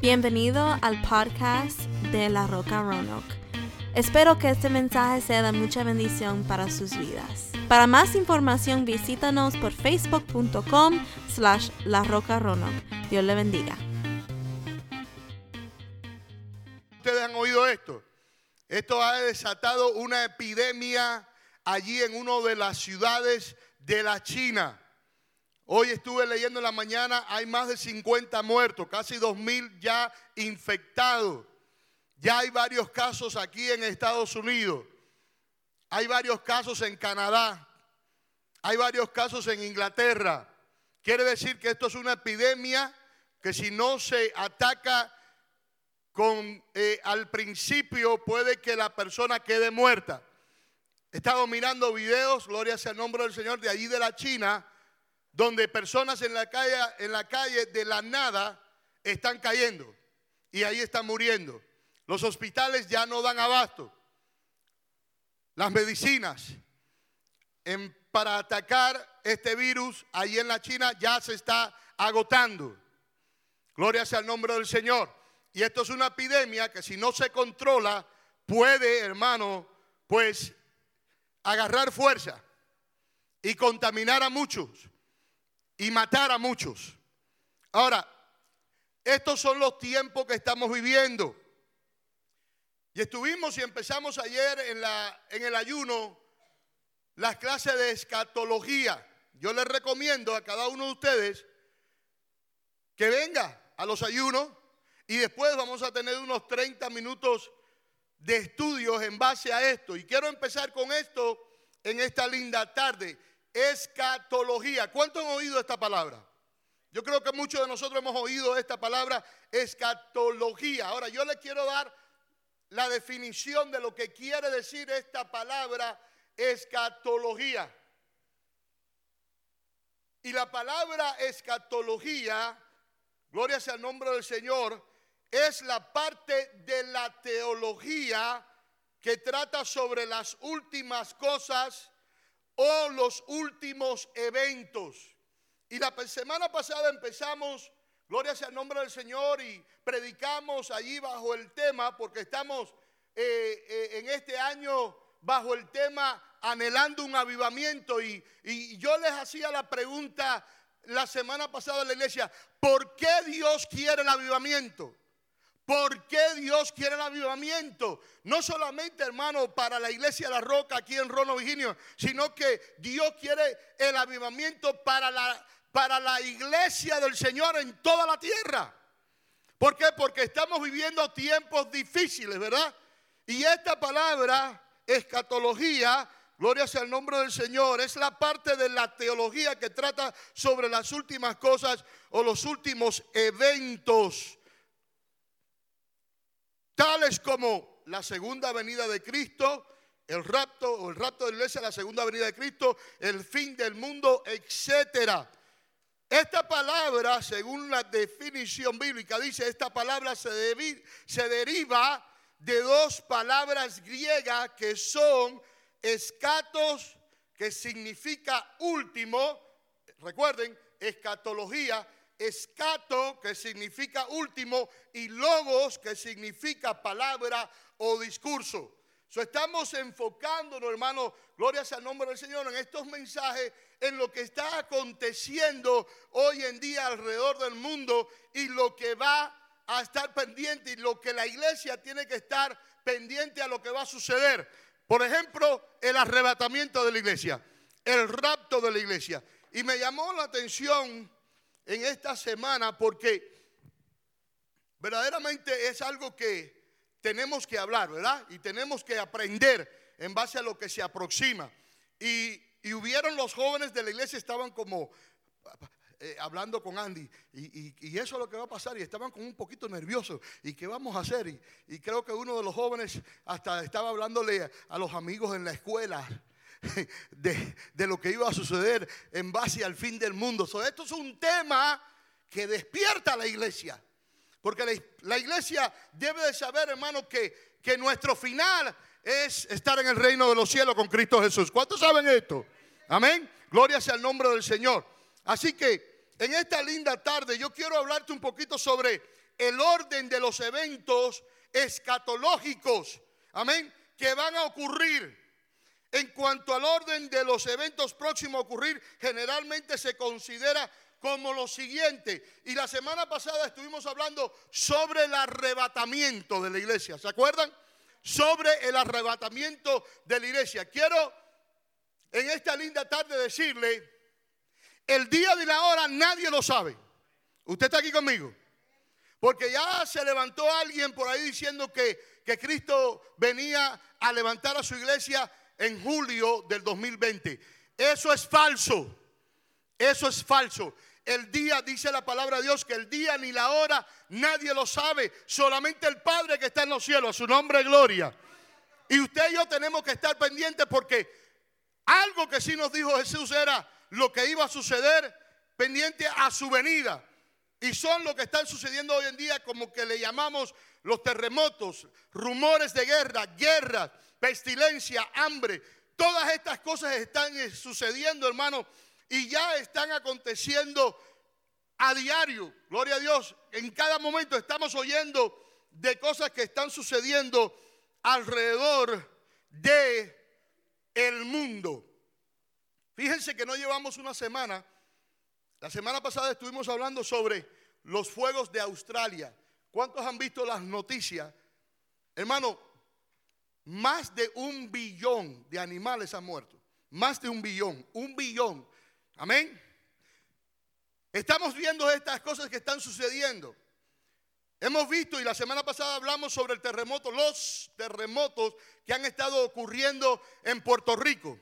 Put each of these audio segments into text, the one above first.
Bienvenido al podcast de La Roca Roanoke. Espero que este mensaje sea de mucha bendición para sus vidas. Para más información visítanos por facebook.com slash La Roca Roanoke. Dios le bendiga. Ustedes han oído esto. Esto ha desatado una epidemia allí en una de las ciudades de la China. Hoy estuve leyendo en la mañana, hay más de 50 muertos, casi 2.000 ya infectados. Ya hay varios casos aquí en Estados Unidos. Hay varios casos en Canadá. Hay varios casos en Inglaterra. Quiere decir que esto es una epidemia que si no se ataca con eh, al principio puede que la persona quede muerta. He estado mirando videos, gloria sea el nombre del Señor, de allí de la China, donde personas en la calle, en la calle de la nada están cayendo y ahí están muriendo. Los hospitales ya no dan abasto. Las medicinas para atacar este virus ahí en la China ya se está agotando. Gloria sea el nombre del Señor. Y esto es una epidemia que si no se controla puede, hermano, pues agarrar fuerza y contaminar a muchos y matar a muchos. Ahora, estos son los tiempos que estamos viviendo. Y estuvimos y empezamos ayer en, la, en el ayuno las clases de escatología. Yo les recomiendo a cada uno de ustedes que venga a los ayunos y después vamos a tener unos 30 minutos de estudios en base a esto. Y quiero empezar con esto en esta linda tarde escatología. ¿Cuántos han oído esta palabra? Yo creo que muchos de nosotros hemos oído esta palabra escatología. Ahora yo le quiero dar la definición de lo que quiere decir esta palabra escatología. Y la palabra escatología, gloria sea el nombre del Señor, es la parte de la teología que trata sobre las últimas cosas o los últimos eventos. Y la semana pasada empezamos, gloria sea el nombre del Señor, y predicamos allí bajo el tema, porque estamos eh, eh, en este año bajo el tema anhelando un avivamiento. Y, y yo les hacía la pregunta la semana pasada en la iglesia, ¿por qué Dios quiere el avivamiento? ¿Por qué Dios quiere el avivamiento? No solamente, hermano, para la iglesia de la Roca aquí en Rono, Virginia, sino que Dios quiere el avivamiento para la, para la iglesia del Señor en toda la tierra. ¿Por qué? Porque estamos viviendo tiempos difíciles, ¿verdad? Y esta palabra, escatología, gloria sea el nombre del Señor, es la parte de la teología que trata sobre las últimas cosas o los últimos eventos tales como la segunda venida de Cristo, el rapto o el rapto de la iglesia, la segunda venida de Cristo, el fin del mundo, etcétera. Esta palabra, según la definición bíblica, dice, esta palabra se, se deriva de dos palabras griegas que son escatos, que significa último, recuerden, escatología, escato, que significa último, y logos, que significa palabra o discurso. So, estamos enfocándonos, hermano, gloria sea el nombre del Señor, en estos mensajes, en lo que está aconteciendo hoy en día alrededor del mundo y lo que va a estar pendiente y lo que la iglesia tiene que estar pendiente a lo que va a suceder. Por ejemplo, el arrebatamiento de la iglesia, el rapto de la iglesia. Y me llamó la atención en esta semana porque verdaderamente es algo que tenemos que hablar, ¿verdad? Y tenemos que aprender en base a lo que se aproxima. Y, hubieron los jóvenes de la iglesia, estaban como eh, hablando con Andy, y, eso es lo que va a pasar, y estaban como un poquito nerviosos, ¿y qué vamos a hacer? Y, creo que uno de los jóvenes hasta estaba hablándole a los amigos en la escuela, de, lo que iba a suceder en base al fin del mundo. esto es un tema que despierta a la iglesia. Porque la, iglesia debe de saber, hermano, que, que nuestro final es estar en el reino de los cielos con Cristo Jesús. ¿Cuántos saben esto? Amén. Gloria sea el nombre del Señor. Así que en esta linda tarde yo quiero hablarte un poquito sobre el orden de los eventos escatológicos, amén, que van a ocurrir. En cuanto al orden de los eventos próximos a ocurrir, generalmente se considera como lo siguiente. Y la semana pasada estuvimos hablando sobre el arrebatamiento de la iglesia. ¿Se acuerdan? Sobre el arrebatamiento de la iglesia. Quiero en esta linda tarde decirle, el día de la hora nadie lo sabe. ¿Usted está aquí conmigo? Porque ya se levantó alguien por ahí diciendo que, que Cristo venía a levantar a su iglesia en julio del 2020. Eso es falso. Eso es falso. El día, dice la palabra de Dios, que el día ni la hora nadie lo sabe, solamente el Padre que está en los cielos, a su nombre gloria. Y usted y yo tenemos que estar pendientes porque algo que sí nos dijo Jesús era lo que iba a suceder pendiente a su venida. Y son lo que están sucediendo hoy en día como que le llamamos los terremotos, rumores de guerra, guerras, pestilencia, hambre. Todas estas cosas están sucediendo, hermano, y ya están aconteciendo a diario. Gloria a Dios. En cada momento estamos oyendo de cosas que están sucediendo alrededor de el mundo. Fíjense que no llevamos una semana. La semana pasada estuvimos hablando sobre los fuegos de Australia. ¿Cuántos han visto las noticias? Hermano, más de un billón de animales han muerto. Más de un billón, un billón Amén. Estamos viendo estas cosas que están sucediendo. Hemos visto y la semana pasada hablamos sobre el terremoto, los terremotos que han estado ocurriendo en Puerto Rico.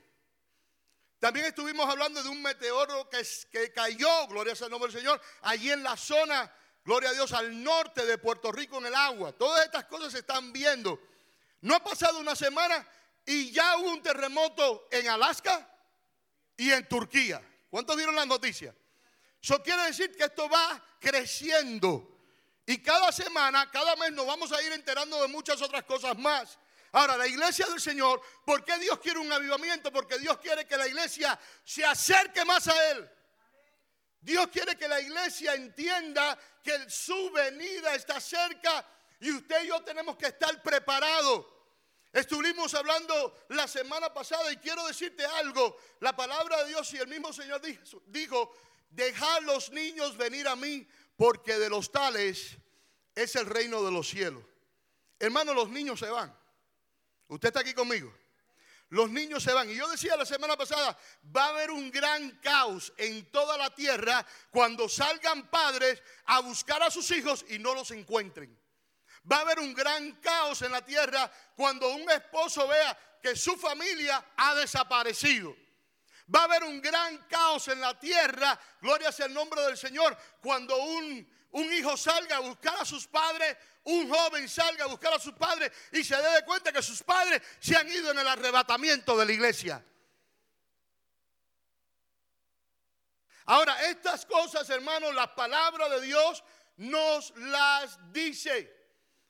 También estuvimos hablando de un meteoro que, que cayó, gloria el nombre del Señor, allí en la zona, gloria a Dios, al norte de Puerto Rico en el agua. Todas estas cosas se están viendo. No ha pasado una semana y ya hubo un terremoto en Alaska y en Turquía. ¿Cuántos vieron las noticias? Eso quiere decir que esto va creciendo. Y cada semana, cada mes nos vamos a ir enterando de muchas otras cosas más. Ahora, la iglesia del Señor, ¿por qué Dios quiere un avivamiento? Porque Dios quiere que la iglesia se acerque más a Él. Dios quiere que la iglesia entienda que su venida está cerca y usted y yo tenemos que estar preparados. Estuvimos hablando la semana pasada y quiero decirte algo. La palabra de Dios y el mismo Señor dijo, dejad los niños venir a mí porque de los tales es el reino de los cielos. Hermano, los niños se van. Usted está aquí conmigo. Los niños se van. Y yo decía la semana pasada, va a haber un gran caos en toda la tierra cuando salgan padres a buscar a sus hijos y no los encuentren. Va a haber un gran caos en la tierra cuando un esposo vea que su familia ha desaparecido. Va a haber un gran caos en la tierra, gloria sea el nombre del Señor, cuando un, un hijo salga a buscar a sus padres, un joven salga a buscar a sus padres y se dé cuenta que sus padres se han ido en el arrebatamiento de la iglesia. Ahora, estas cosas, hermanos, la palabra de Dios nos las dice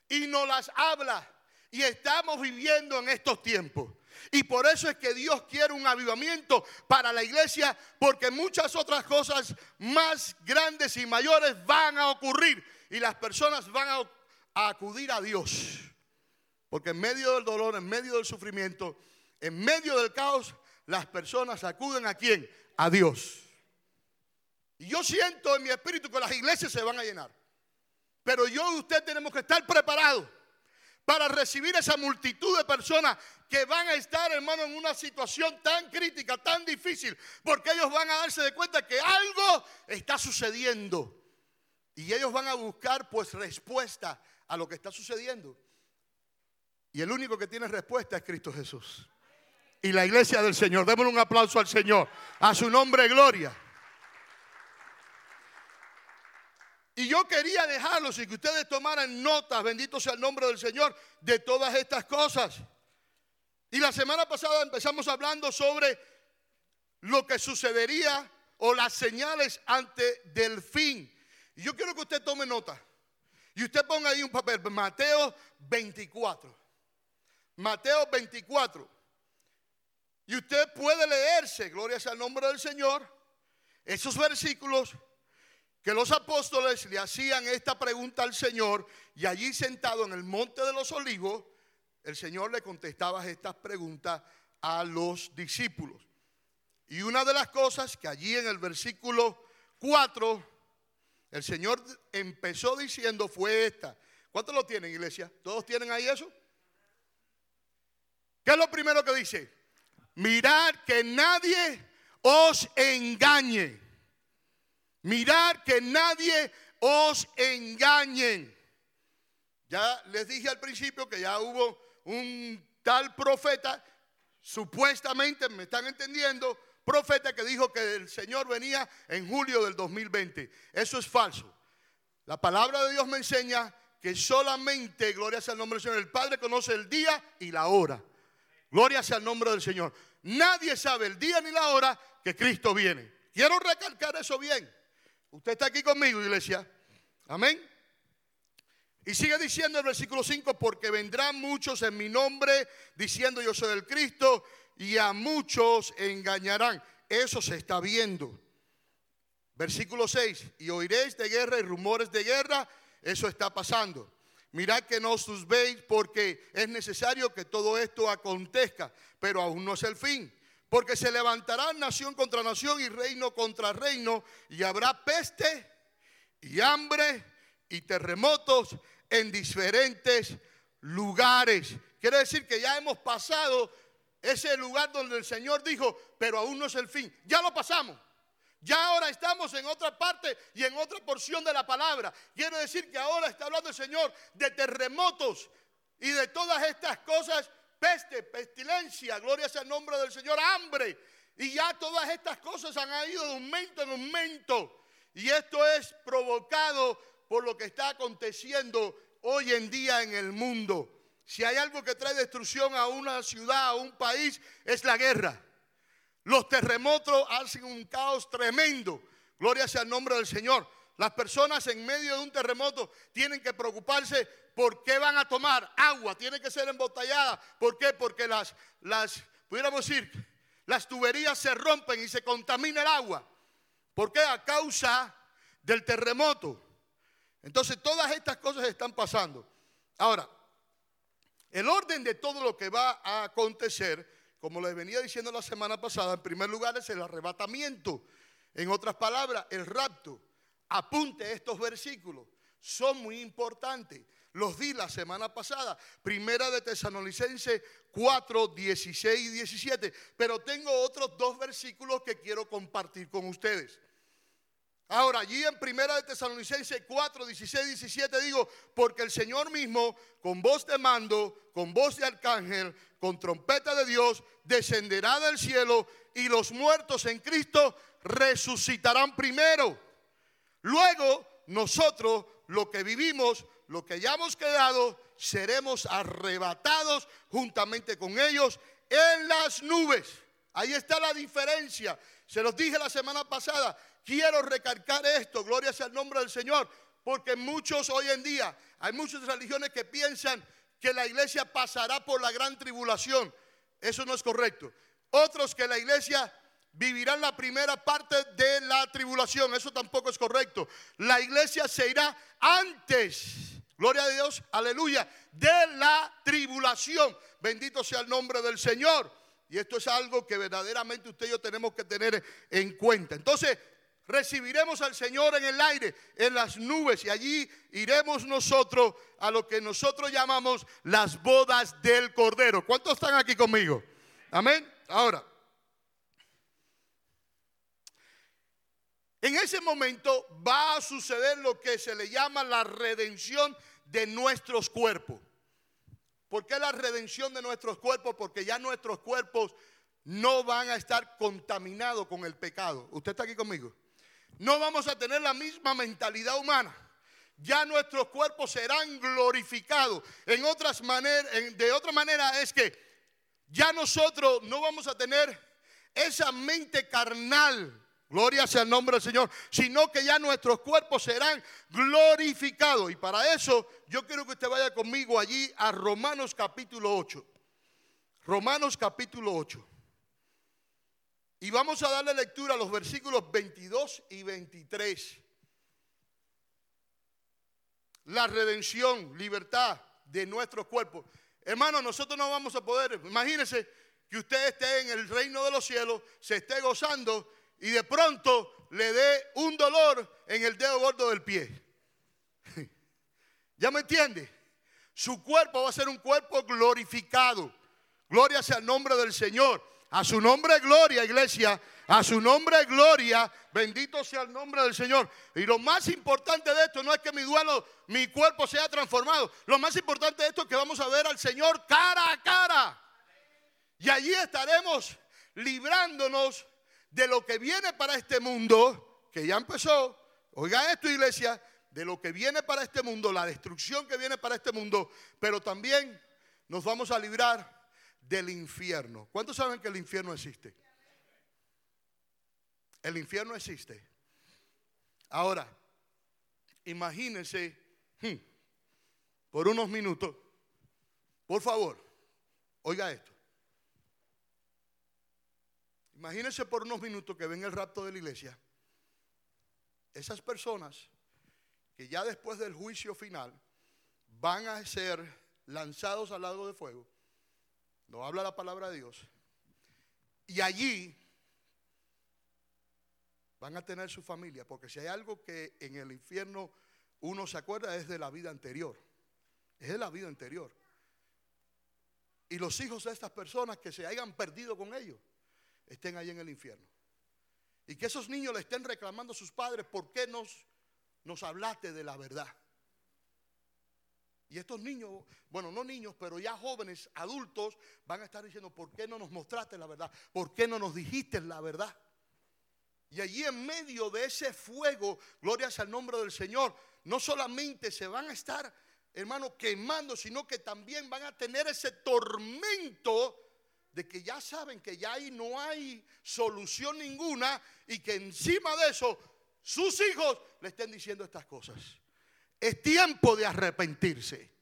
y nos las habla. Y estamos viviendo en estos tiempos. Y por eso es que Dios quiere un avivamiento para la iglesia, porque muchas otras cosas más grandes y mayores van a ocurrir. Y las personas van a, acudir a Dios. Porque en medio del dolor, en medio del sufrimiento, en medio del caos, las personas acuden a quién? A Dios. Y yo siento en mi espíritu que las iglesias se van a llenar. Pero yo y usted tenemos que estar preparados para recibir esa multitud de personas que van a estar, hermano, en una situación tan crítica, tan difícil, porque ellos van a darse de cuenta que algo está sucediendo. Y ellos van a buscar pues respuesta a lo que está sucediendo. Y el único que tiene respuesta es Cristo Jesús. Y la iglesia del Señor. Démosle un aplauso al Señor. A su nombre, gloria. Y yo quería dejarlos y que ustedes tomaran notas, bendito sea el nombre del Señor, de todas estas cosas. Y la semana pasada empezamos hablando sobre lo que sucedería o las señales ante del fin. Y yo quiero que usted tome nota. Y usted ponga ahí un papel, Mateo 24. Mateo 24. Y usted puede leerse, gloria sea el nombre del Señor, esos versículos que los apóstoles le hacían esta pregunta al Señor y allí sentado en el monte de los olivos, el Señor le contestaba estas preguntas a los discípulos. Y una de las cosas que allí en el versículo 4 el Señor empezó diciendo fue esta. ¿Cuántos lo tienen, iglesia? ¿Todos tienen ahí eso? ¿Qué es lo primero que dice? Mirad que nadie os engañe. Mirad que nadie os engañe. Ya les dije al principio que ya hubo un tal profeta, supuestamente, me están entendiendo, profeta que dijo que el Señor venía en julio del 2020. Eso es falso. La palabra de Dios me enseña que solamente, gloria sea el nombre del Señor, el Padre conoce el día y la hora. Gloria sea el nombre del Señor. Nadie sabe el día ni la hora que Cristo viene. Quiero recalcar eso bien. Usted está aquí conmigo, iglesia. Amén. Y sigue diciendo el versículo 5, porque vendrán muchos en mi nombre diciendo yo soy el Cristo y a muchos engañarán. Eso se está viendo. Versículo 6, y oiréis de guerra y rumores de guerra, eso está pasando. Mirad que no os veis porque es necesario que todo esto acontezca, pero aún no es el fin. Porque se levantará nación contra nación y reino contra reino, y habrá peste y hambre y terremotos en diferentes lugares. Quiere decir que ya hemos pasado ese lugar donde el Señor dijo, pero aún no es el fin. Ya lo pasamos. Ya ahora estamos en otra parte y en otra porción de la palabra. Quiere decir que ahora está hablando el Señor de terremotos y de todas estas cosas, peste, pestilencia, gloria sea el nombre del Señor, hambre. Y ya todas estas cosas han ido de un momento en un momento. Y esto es provocado por lo que está aconteciendo hoy en día en el mundo. Si hay algo que trae destrucción a una ciudad, a un país, es la guerra. Los terremotos hacen un caos tremendo. Gloria sea el nombre del Señor. Las personas en medio de un terremoto tienen que preocuparse por qué van a tomar agua. Tiene que ser embotellada. ¿Por qué? Porque las, las, pudiéramos decir, las tuberías se rompen y se contamina el agua. ¿Por qué? A causa del terremoto. Entonces todas estas cosas están pasando. Ahora, el orden de todo lo que va a acontecer, como les venía diciendo la semana pasada, en primer lugar es el arrebatamiento. En otras palabras, el rapto. Apunte estos versículos. Son muy importantes. Los di la semana pasada. Primera de Tesalonicense 4, 16 y 17. Pero tengo otros dos versículos que quiero compartir con ustedes. Ahora, allí en Primera de Tesalonicenses 4, 16, 17 digo, porque el Señor mismo, con voz de mando, con voz de arcángel, con trompeta de Dios, descenderá del cielo y los muertos en Cristo resucitarán primero. Luego, nosotros, lo que vivimos, lo que hayamos quedado, seremos arrebatados juntamente con ellos en las nubes. Ahí está la diferencia. Se los dije la semana pasada. Quiero recalcar esto, gloria sea el nombre del Señor, porque muchos hoy en día, hay muchas religiones que piensan que la iglesia pasará por la gran tribulación. Eso no es correcto. Otros que la iglesia vivirán la primera parte de la tribulación. Eso tampoco es correcto. La iglesia se irá antes, gloria a Dios, aleluya, de la tribulación. Bendito sea el nombre del Señor. Y esto es algo que verdaderamente usted y yo tenemos que tener en cuenta. Entonces, recibiremos al Señor en el aire, en las nubes, y allí iremos nosotros a lo que nosotros llamamos las bodas del Cordero. ¿Cuántos están aquí conmigo? Amén. Ahora, en ese momento va a suceder lo que se le llama la redención de nuestros cuerpos. ¿Por qué la redención de nuestros cuerpos? Porque ya nuestros cuerpos no van a estar contaminados con el pecado. ¿Usted está aquí conmigo? no vamos a tener la misma mentalidad humana. Ya nuestros cuerpos serán glorificados. En otras maneras, de otra manera es que ya nosotros no vamos a tener esa mente carnal. Gloria sea el nombre del Señor. Sino que ya nuestros cuerpos serán glorificados. Y para eso yo quiero que usted vaya conmigo allí a Romanos capítulo 8. Romanos capítulo 8. Y vamos a darle lectura a los versículos 22 y 23. la redención, libertad de nuestros cuerpos. Hermano, nosotros no vamos a poder, imagínense que usted esté en el reino de los cielos, se esté gozando y de pronto le dé un dolor en el dedo gordo del pie. ¿Ya me entiende? Su cuerpo va a ser un cuerpo glorificado. Gloria sea el nombre del Señor. A su nombre gloria, iglesia. A su nombre gloria. Bendito sea el nombre del Señor. Y lo más importante de esto no es que mi duelo, mi cuerpo sea transformado. Lo más importante de esto es que vamos a ver al Señor cara a cara. Y allí estaremos librándonos de lo que viene para este mundo, que ya empezó. Oiga esto, iglesia, de lo que viene para este mundo, la destrucción que viene para este mundo, pero también nos vamos a librar del infierno. ¿Cuántos saben que el infierno existe? El infierno existe. Ahora, imagínense hmm, por unos minutos, por favor, oiga esto. Imagínense por unos minutos que ven el rapto de la iglesia. Esas personas que ya después del juicio final van a ser lanzados al lago de fuego no habla la palabra de Dios. Y allí van a tener su familia, porque si hay algo que en el infierno uno se acuerda es de la vida anterior. Es de la vida anterior. Y los hijos de estas personas que se hayan perdido con ellos estén ahí en el infierno. Y que esos niños le estén reclamando a sus padres, ¿por qué nos, nos hablaste de la verdad? Y estos niños, bueno, no niños, pero ya jóvenes, adultos, van a estar diciendo, ¿por qué no nos mostraste la verdad? ¿Por qué no nos dijiste la verdad? Y allí en medio de ese fuego, gloria sea el nombre del Señor, no solamente se van a estar, hermano, quemando, sino que también van a tener ese tormento de que ya saben que ya ahí no hay solución ninguna y que encima de eso sus hijos le estén diciendo estas cosas. Es tiempo de arrepentirse.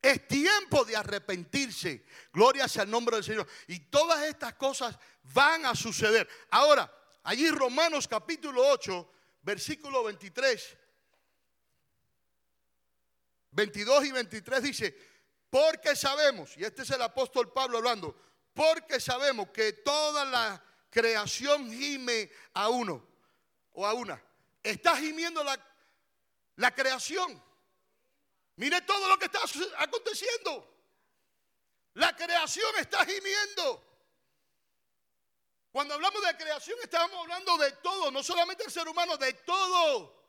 Es tiempo de arrepentirse. Gloria sea el nombre del Señor. Y todas estas cosas van a suceder. Ahora, allí Romanos capítulo 8, versículo 23. 22 y 23 dice, porque sabemos, y este es el apóstol Pablo hablando, porque sabemos que toda la creación gime a uno o a una. Está gimiendo la la creación. Mire todo lo que está aconteciendo. La creación está gimiendo. Cuando hablamos de creación estamos hablando de todo, no solamente el ser humano, de todo.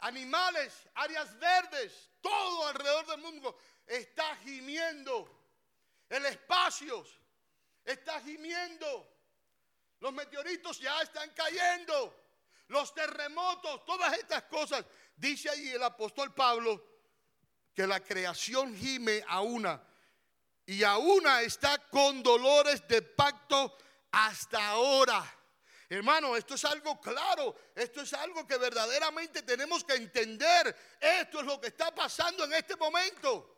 Animales, áreas verdes, todo alrededor del mundo está gimiendo. El espacio está gimiendo. Los meteoritos ya están cayendo los terremotos, todas estas cosas. Dice ahí el apóstol Pablo que la creación gime a una y a una está con dolores de pacto hasta ahora. Hermano, esto es algo claro, esto es algo que verdaderamente tenemos que entender. Esto es lo que está pasando en este momento.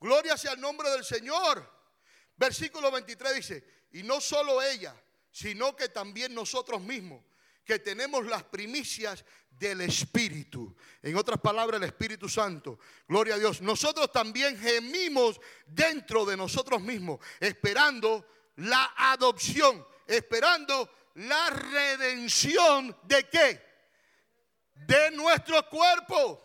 Gloria sea el nombre del Señor. Versículo 23 dice, y no solo ella, sino que también nosotros mismos que tenemos las primicias del Espíritu. En otras palabras, el Espíritu Santo. Gloria a Dios. Nosotros también gemimos dentro de nosotros mismos, esperando la adopción, esperando la redención de qué? De nuestro cuerpo.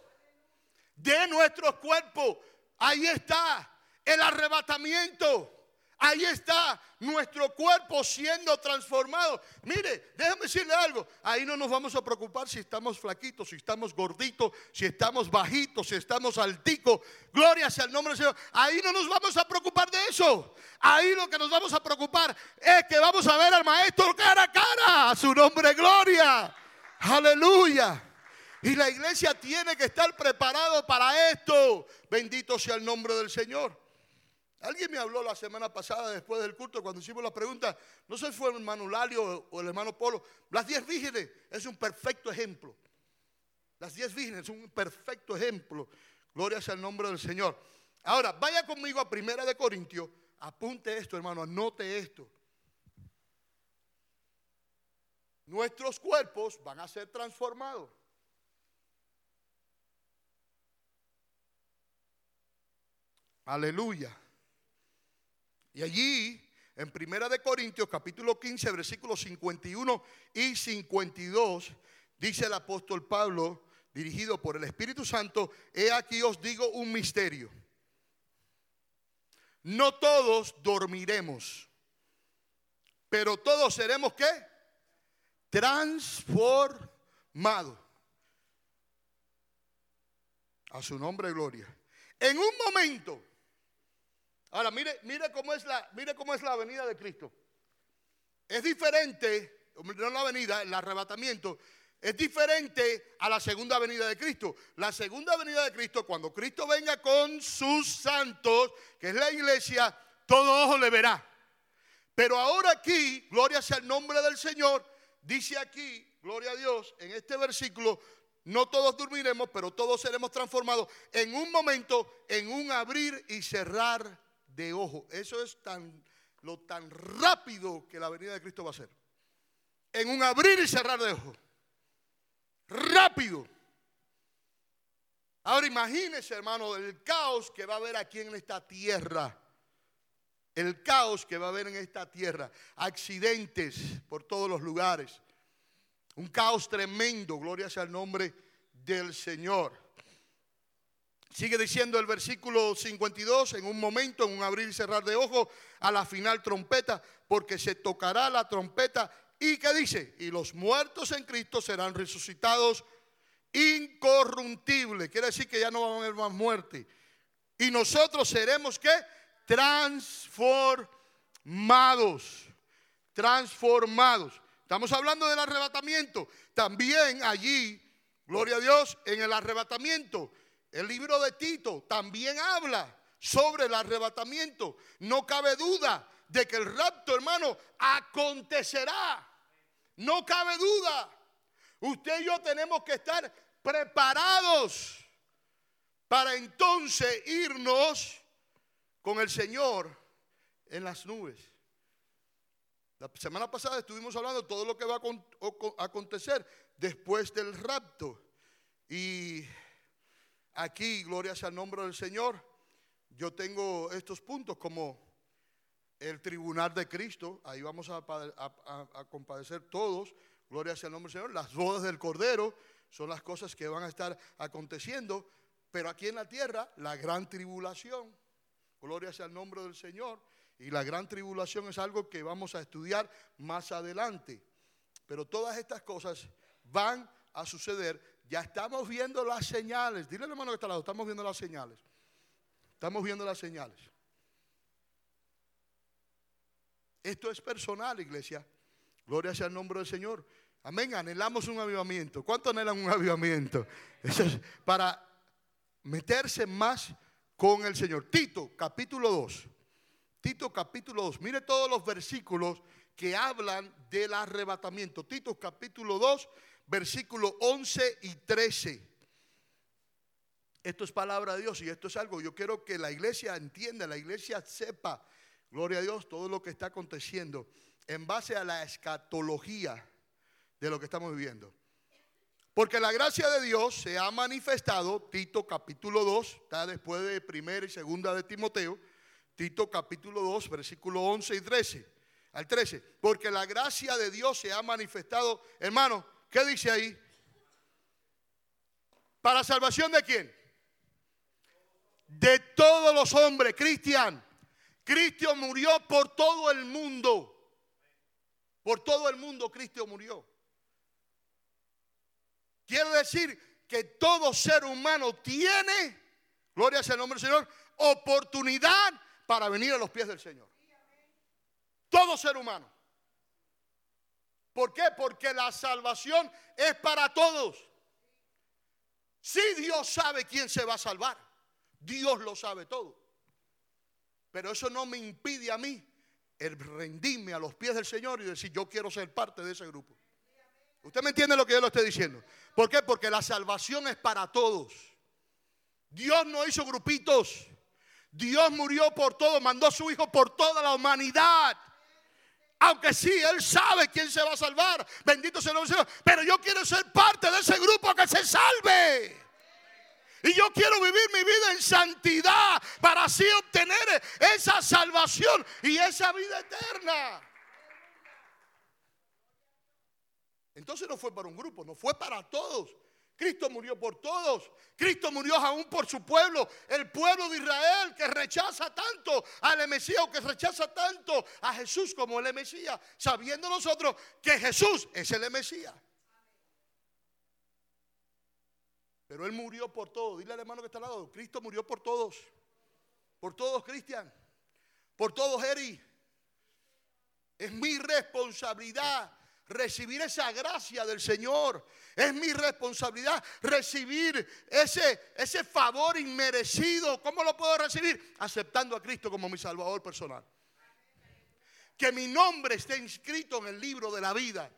De nuestro cuerpo. Ahí está el arrebatamiento. Ahí está nuestro cuerpo siendo transformado. Mire, déjame decirle algo. Ahí no nos vamos a preocupar si estamos flaquitos, si estamos gorditos, si estamos bajitos, si estamos alticos. Gloria sea el nombre del Señor. Ahí no nos vamos a preocupar de eso. Ahí lo que nos vamos a preocupar es que vamos a ver al Maestro cara a cara. A su nombre, gloria. Aleluya. Y la iglesia tiene que estar preparado para esto. Bendito sea el nombre del Señor. Alguien me habló la semana pasada después del culto cuando hicimos la pregunta, no sé si fue el hermano Lalio o el hermano Polo, las diez vírgenes es un perfecto ejemplo. Las diez vírgenes son un perfecto ejemplo. Gloria sea el nombre del Señor. Ahora, vaya conmigo a Primera de Corintios, apunte esto hermano, anote esto. Nuestros cuerpos van a ser transformados. Aleluya. Y allí, en Primera de Corintios, capítulo 15, versículos 51 y 52, dice el apóstol Pablo, dirigido por el Espíritu Santo, he aquí os digo un misterio. No todos dormiremos, pero todos seremos qué? Transformados. A su nombre, gloria. En un momento. Ahora, mire, mire cómo es la, mire cómo es la venida de Cristo. Es diferente, no la venida, el arrebatamiento, es diferente a la segunda venida de Cristo. La segunda venida de Cristo, cuando Cristo venga con sus santos, que es la iglesia, todo ojo le verá. Pero ahora aquí, gloria sea el nombre del Señor, dice aquí, gloria a Dios, en este versículo, no todos dormiremos, pero todos seremos transformados en un momento, en un abrir y cerrar de ojo. Eso es tan lo tan rápido que la venida de Cristo va a ser. En un abrir y cerrar de ojo rápido. Ahora imagínese, hermano, el caos que va a haber aquí en esta tierra. El caos que va a haber en esta tierra. Accidentes por todos los lugares. Un caos tremendo. Gloria sea el nombre del Señor. Sigue diciendo el versículo 52, en un momento, en un abrir y cerrar de ojos, a la final trompeta, porque se tocará la trompeta ¿Y qué dice? Y los muertos en Cristo serán resucitados incorruptibles. Quiere decir que ya no va a haber más muerte. Y nosotros seremos qué? Transformados. Transformados. Estamos hablando del arrebatamiento. También allí, gloria a Dios, en el arrebatamiento, el libro de Tito también habla sobre el arrebatamiento. No cabe duda de que el rapto, hermano, acontecerá. No cabe duda. Usted y yo tenemos que estar preparados para entonces irnos con el Señor en las nubes. La semana pasada estuvimos hablando de todo lo que va a acontecer después del rapto. Y aquí, gloria sea el nombre del Señor, yo tengo estos puntos como el tribunal de Cristo, ahí vamos a, compadecer todos, gloria sea el nombre del Señor, las bodas del Cordero son las cosas que van a estar aconteciendo, pero aquí en la tierra la gran tribulación, gloria sea el nombre del Señor, y la gran tribulación es algo que vamos a estudiar más adelante, pero todas estas cosas van a suceder, ya estamos viendo las señales, dile hermano que está al lado, estamos viendo las señales, estamos viendo las señales. Esto es personal, iglesia. Gloria sea el nombre del Señor. Amén. Anhelamos un avivamiento. ¿Cuánto anhelan un avivamiento? Es para meterse más con el Señor. Tito, capítulo 2. Tito, capítulo 2. Mire todos los versículos que hablan del arrebatamiento. Tito, capítulo 2, versículo 11 y 13. Esto es palabra de Dios y esto es algo. Yo quiero que la iglesia entienda, la iglesia sepa gloria a Dios, todo lo que está aconteciendo en base a la escatología de lo que estamos viviendo. Porque la gracia de Dios se ha manifestado, Tito capítulo 2, está después de primera y segunda de Timoteo, Tito capítulo 2, versículo 11 y 13, al 13. Porque la gracia de Dios se ha manifestado, hermano, ¿qué dice ahí? ¿Para salvación de quién? De todos los hombres, Cristian. Cristo murió por todo el mundo. Por todo el mundo Cristo murió. Quiere decir que todo ser humano tiene, gloria sea el nombre del Señor, oportunidad para venir a los pies del Señor. Todo ser humano. ¿Por qué? Porque la salvación es para todos. Si Dios sabe quién se va a salvar, Dios lo sabe todo. Pero eso no me impide a mí el rendirme a los pies del Señor y decir, yo quiero ser parte de ese grupo. ¿Usted me entiende lo que yo le estoy diciendo? ¿Por qué? Porque la salvación es para todos. Dios no hizo grupitos. Dios murió por todo, mandó a su Hijo por toda la humanidad. Aunque sí, Él sabe quién se va a salvar. Bendito sea el Señor. Pero yo quiero ser parte de ese grupo que se salve. Y yo quiero vivir mi vida en santidad para así obtener esa salvación y esa vida eterna. Entonces no fue para un grupo, no fue para todos. Cristo murió por todos. Cristo murió aún por su pueblo. El pueblo de Israel que rechaza tanto al Mesías o que rechaza tanto a Jesús como el Mesías. Sabiendo nosotros que Jesús es el Mesías. Pero Él murió por todos. Dile al hermano que está al lado. Cristo murió por todos. Por todos, Cristian. Por todos, Eri. Es mi responsabilidad recibir esa gracia del Señor. Es mi responsabilidad recibir ese, ese favor inmerecido. ¿Cómo lo puedo recibir? Aceptando a Cristo como mi Salvador personal. Que mi nombre esté inscrito en el libro de la vida.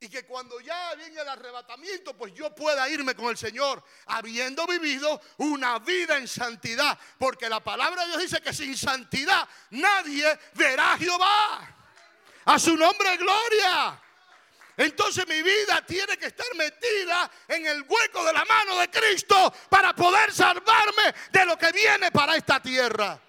Y que cuando ya viene el arrebatamiento, pues yo pueda irme con el Señor, habiendo vivido una vida en santidad. Porque la palabra de Dios dice que sin santidad nadie verá a Jehová. A su nombre gloria. Entonces mi vida tiene que estar metida en el hueco de la mano de Cristo para poder salvarme de lo que viene para esta tierra.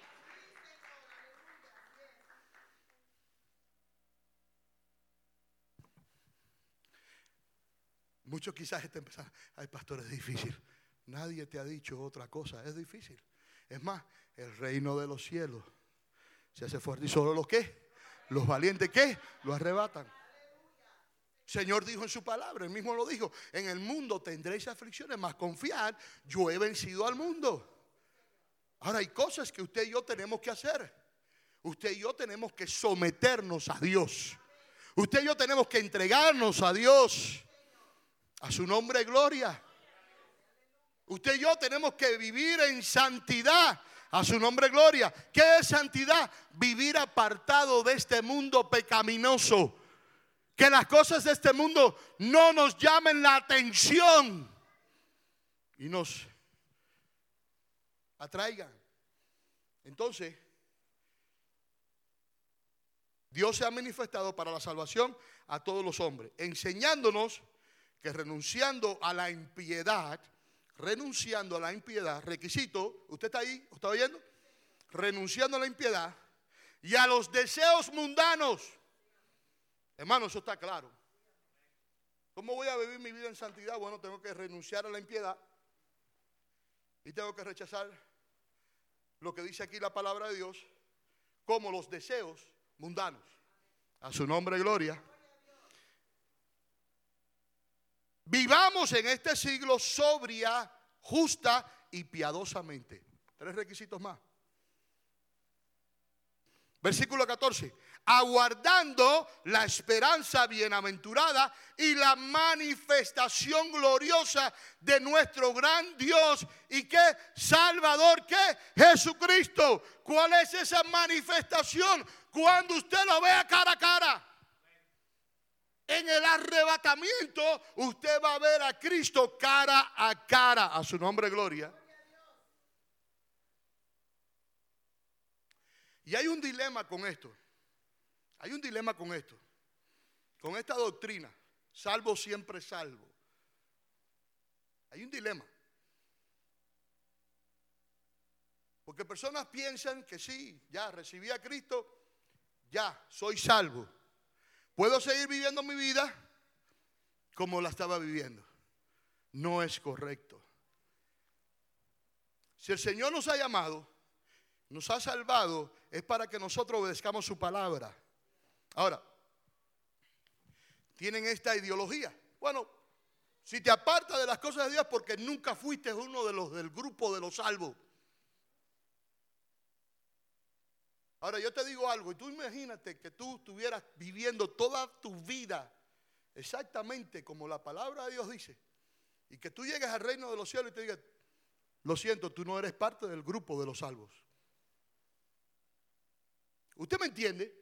Muchos quizás estén pensando, ay pastor, es difícil. Nadie te ha dicho otra cosa, es difícil. Es más, el reino de los cielos se hace fuerte y solo los que los valientes, ¿qué? Lo arrebatan. Señor dijo en su palabra, él mismo lo dijo, en el mundo tendréis aflicciones, más confiar, yo he vencido al mundo. Ahora hay cosas que usted y yo tenemos que hacer. Usted y yo tenemos que someternos a Dios. Usted y yo tenemos que entregarnos a Dios. A su nombre gloria. Usted y yo tenemos que vivir en santidad. A su nombre, gloria. ¿Qué es santidad? Vivir apartado de este mundo pecaminoso. Que las cosas de este mundo no nos llamen la atención y nos atraigan. Entonces, Dios se ha manifestado para la salvación a todos los hombres, enseñándonos que renunciando a la impiedad, renunciando a la impiedad, requisito, ¿usted está ahí? ¿Está oyendo? Renunciando a la impiedad y a los deseos mundanos. Hermano, eso está claro. ¿Cómo voy a vivir mi vida en santidad? Bueno, tengo que renunciar a la impiedad y tengo que rechazar lo que dice aquí la palabra de Dios como los deseos mundanos. A su nombre, gloria. Vivamos en este siglo sobria, justa y piadosamente. Tres requisitos más. Versículo 14. Aguardando la esperanza bienaventurada y la manifestación gloriosa de nuestro gran Dios y que Salvador, que Jesucristo. ¿Cuál es esa manifestación? Cuando usted lo vea cara a cara. En el arrebatamiento usted va a ver a Cristo cara a cara, a su nombre gloria. Y hay un dilema con esto. Hay un dilema con esto. Con esta doctrina. Salvo siempre salvo. Hay un dilema. Porque personas piensan que sí, ya recibí a Cristo, ya soy salvo. Puedo seguir viviendo mi vida como la estaba viviendo. No es correcto. Si el Señor nos ha llamado, nos ha salvado, es para que nosotros obedezcamos su palabra. Ahora, tienen esta ideología. Bueno, si te apartas de las cosas de Dios porque nunca fuiste uno de los del grupo de los salvos. Ahora yo te digo algo, y tú imagínate que tú estuvieras viviendo toda tu vida exactamente como la palabra de Dios dice, y que tú llegues al reino de los cielos y te digas, lo siento, tú no eres parte del grupo de los salvos. ¿Usted me entiende?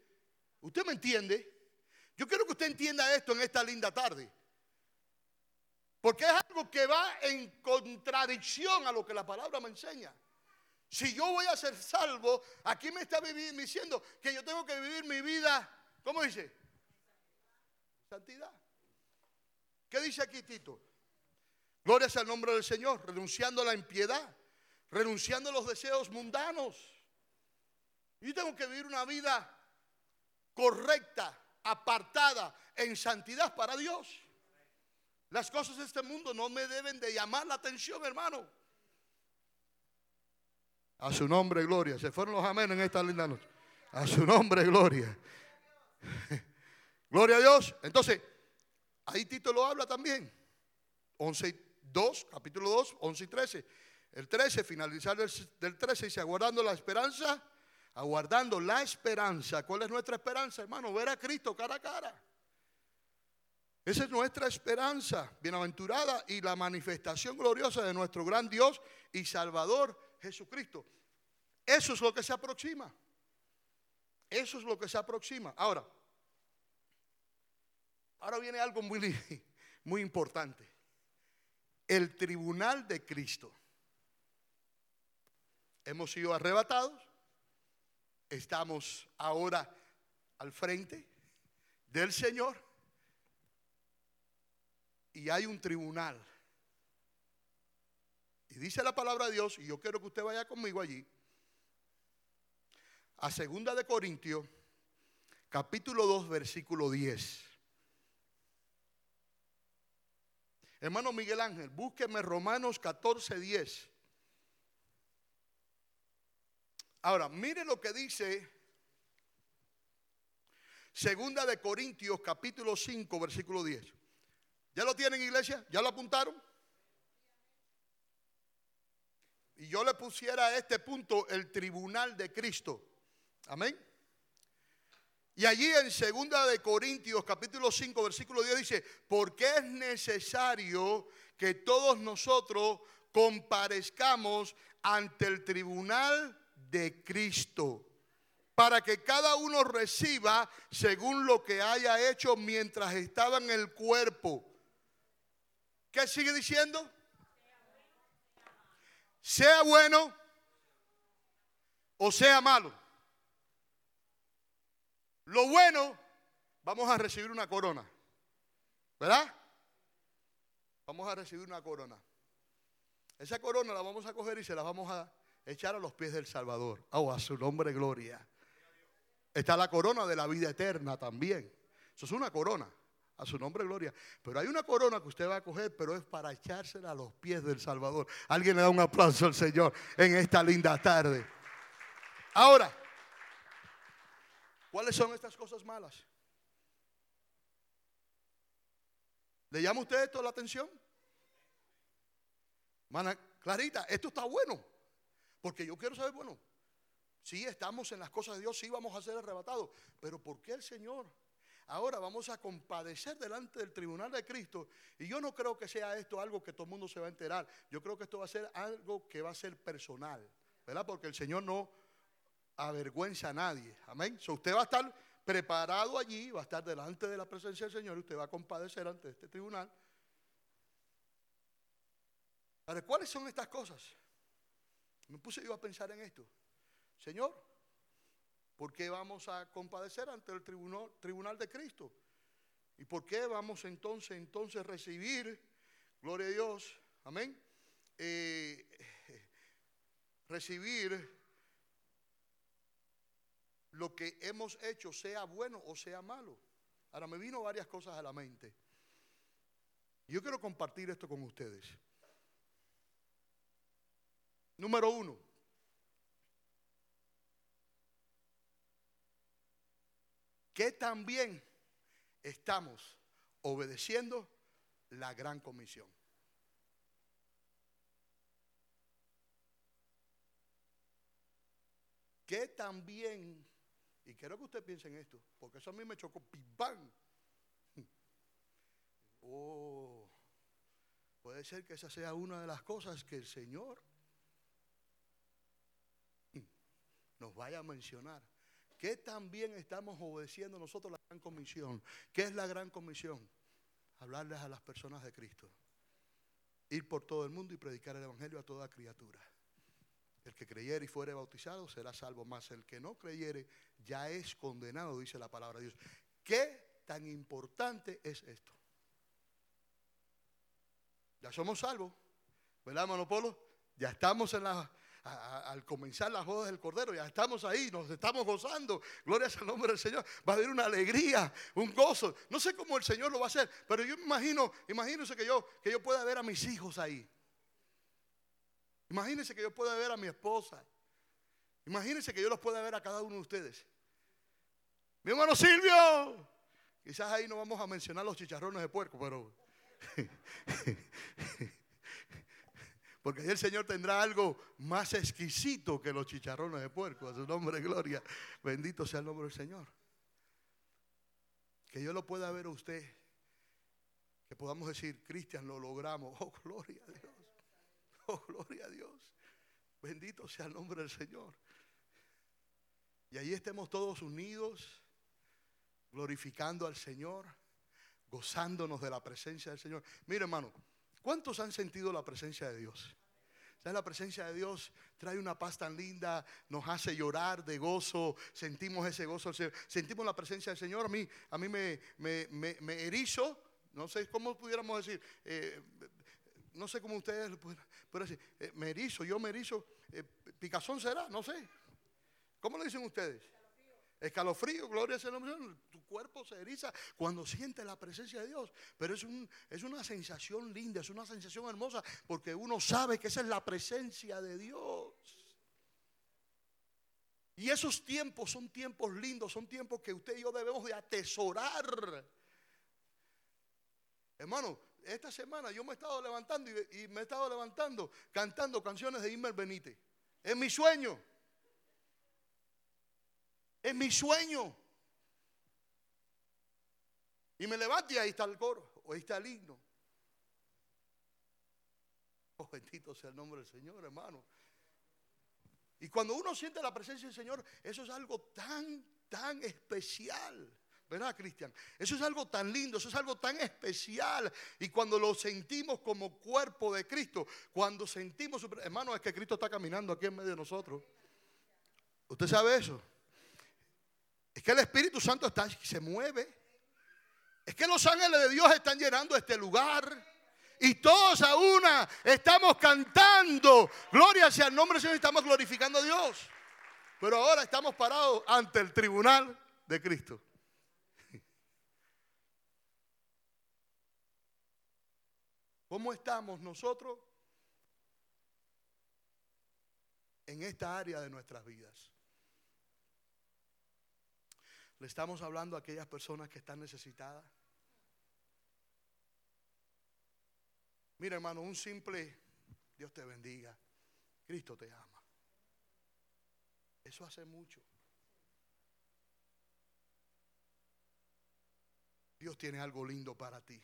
¿Usted me entiende? Yo quiero que usted entienda esto en esta linda tarde. Porque es algo que va en contradicción a lo que la palabra me enseña. Si yo voy a ser salvo, aquí me está diciendo que yo tengo que vivir mi vida, ¿cómo dice? Santidad. ¿Qué dice aquí Tito? Gloria al nombre del Señor, renunciando a la impiedad, renunciando a los deseos mundanos. Yo tengo que vivir una vida correcta, apartada, en santidad para Dios. Las cosas de este mundo no me deben de llamar la atención, hermano. A su nombre, gloria. Se fueron los amén en esta linda noche. A su nombre, gloria. gloria a Dios. Entonces, ahí Tito lo habla también. 11 2, capítulo 2, 11 y 13. El 13, finalizar del 13, dice, aguardando la esperanza, aguardando la esperanza. ¿Cuál es nuestra esperanza, hermano? Ver a Cristo cara a cara. Esa es nuestra esperanza, bienaventurada y la manifestación gloriosa de nuestro gran Dios y Salvador Jesucristo. Eso es lo que se aproxima. Eso es lo que se aproxima. Ahora, ahora viene algo muy, muy importante el tribunal de Cristo. Hemos sido arrebatados, estamos ahora al frente del Señor y hay un tribunal. Y dice la palabra de Dios, y yo quiero que usted vaya conmigo allí, a segunda de Corintios, capítulo 2, versículo 10. Hermano Miguel Ángel, búsqueme Romanos 14, 10. Ahora, mire lo que dice Segunda de Corintios capítulo 5 versículo 10. ¿Ya lo tienen iglesia? ¿Ya lo apuntaron? Y yo le pusiera a este punto el tribunal de Cristo. Amén. Y allí en segunda de Corintios capítulo 5 versículo 10 dice, porque es necesario que todos nosotros comparezcamos ante el tribunal de Cristo, para que cada uno reciba según lo que haya hecho mientras estaba en el cuerpo. ¿Qué sigue diciendo? Sea bueno o sea malo. Lo bueno, vamos a recibir una corona. ¿Verdad? Vamos a recibir una corona. Esa corona la vamos a coger y se la vamos a echar a los pies del Salvador. Oh, a su nombre, gloria. Está la corona de la vida eterna también. Eso es una corona. A su nombre, gloria. Pero hay una corona que usted va a coger, pero es para echársela a los pies del Salvador. Alguien le da un aplauso al Señor en esta linda tarde. Ahora, ¿Cuáles son estas cosas malas? ¿Le llama usted esto la atención? Mana, Clarita, esto está bueno. Porque yo quiero saber, bueno, sí estamos en las cosas de Dios, sí vamos a ser arrebatados. Pero ¿por qué el Señor? Ahora vamos a compadecer delante del tribunal de Cristo. Y yo no creo que sea esto algo que todo el mundo se va a enterar. Yo creo que esto va a ser algo que va a ser personal. ¿Verdad? Porque el Señor no, avergüenza a nadie. Amén. So, usted va a estar preparado allí, va a estar delante de la presencia del Señor y usted va a compadecer ante este tribunal. Ahora, ¿cuáles son estas cosas? Me puse yo a pensar en esto. Señor, ¿por qué vamos a compadecer ante el tribunal, tribunal de Cristo? ¿Y por qué vamos entonces, entonces recibir, gloria a Dios, amén? Eh, recibir lo que hemos hecho, sea bueno o sea malo. Ahora me vino varias cosas a la mente. Yo quiero compartir esto con ustedes. Número uno. Que también estamos obedeciendo la gran comisión. Que también y quiero que usted piense en esto, porque eso a mí me chocó, ¡pim, Oh, puede ser que esa sea una de las cosas que el Señor nos vaya a mencionar. Que también estamos obedeciendo nosotros la gran comisión. ¿Qué es la gran comisión? Hablarles a las personas de Cristo. Ir por todo el mundo y predicar el Evangelio a toda criatura. El que creyere y fuere bautizado será salvo, más el que no creyere ya es condenado, dice la palabra de Dios. ¿Qué tan importante es esto? Ya somos salvos. ¿Verdad, hermano Polo? Ya estamos en la, al comenzar las bodas del Cordero, ya estamos ahí, nos estamos gozando. Gloria al nombre del Señor. Va a haber una alegría, un gozo. No sé cómo el Señor lo va a hacer, pero yo me imagino, imagínense que yo, que yo pueda ver a mis hijos ahí. Imagínense que yo pueda ver a mi esposa. Imagínense que yo los pueda ver a cada uno de ustedes. Mi hermano Silvio. Quizás ahí no vamos a mencionar los chicharrones de puerco, pero porque ahí el Señor tendrá algo más exquisito que los chicharrones de puerco. A su nombre gloria. Bendito sea el nombre del Señor. Que yo lo pueda ver a usted. Que podamos decir, Cristian, lo logramos. Oh, gloria a Dios. Oh, gloria a Dios. Bendito sea el nombre del Señor. Y ahí estemos todos unidos, glorificando al Señor, gozándonos de la presencia del Señor. Mire, hermano, ¿Cuántos han sentido la presencia de Dios? La presencia de Dios trae una paz tan linda, nos hace llorar de gozo, sentimos ese gozo, sentimos la presencia del Señor. A mí, a mí me, me, erizo, no sé cómo pudiéramos decir, eh, no sé cómo ustedes pueden decir, eh, me erizo, yo me erizo, eh, picazón será, no sé. ¿Cómo le dicen ustedes? Escalofrío, gloria al nombre. Tu cuerpo se eriza cuando siente la presencia de Dios. Pero es, un, es una sensación linda, es una sensación hermosa, porque uno sabe que esa es la presencia de Dios. Y esos tiempos son tiempos lindos, son tiempos que usted y yo debemos de atesorar. Hermano, esta semana yo me he estado levantando y, me he estado levantando cantando canciones de Imer Benítez. Es mi sueño. Es mi sueño. Y me levanto y ahí está el coro, o ahí está el himno. Oh, bendito sea el nombre del Señor, hermano. Y cuando uno siente la presencia del Señor, eso es algo tan, tan especial. ¿Verdad, Cristian? Eso es algo tan lindo, eso es algo tan especial. Y cuando lo sentimos como cuerpo de Cristo, cuando sentimos, hermano, es que Cristo está caminando aquí en medio de nosotros. ¿Usted sabe eso? Es que el Espíritu Santo está, se mueve. Es que los ángeles de Dios están llenando este lugar. Y todos a una estamos cantando. Gloria sea el nombre del Señor. Estamos glorificando a Dios. Pero ahora estamos parados ante el tribunal de Cristo. ¿Cómo estamos nosotros en esta área de nuestras vidas? Le estamos hablando a aquellas personas que están necesitadas. Mira, hermano, un simple Dios te bendiga. Cristo te ama. Eso hace mucho. Dios tiene algo lindo para ti.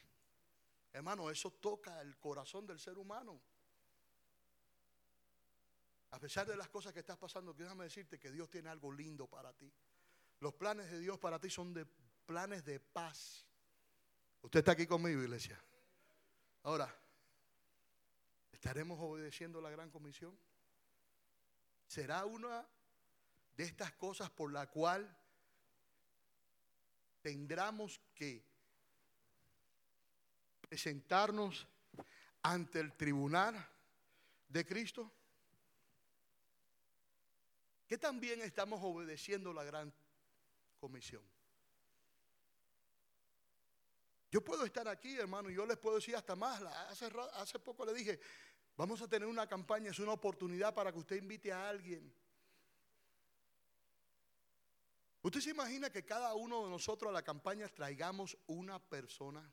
Hermano, eso toca el corazón del ser humano. A pesar de las cosas que estás pasando, déjame decirte que Dios tiene algo lindo para ti. Los planes de Dios para ti son de planes de paz. Usted está aquí conmigo, iglesia. Ahora, ¿estaremos obedeciendo la gran comisión? ¿Será una de estas cosas por la cual tendremos que presentarnos ante el tribunal de Cristo? ¿Qué también estamos obedeciendo la gran comisión. Yo puedo estar aquí, hermano, y yo les puedo decir hasta más. Hace, hace poco le dije, vamos a tener una campaña, es una oportunidad para que usted invite a alguien. ¿Usted se imagina que cada uno de nosotros a la campaña traigamos una persona?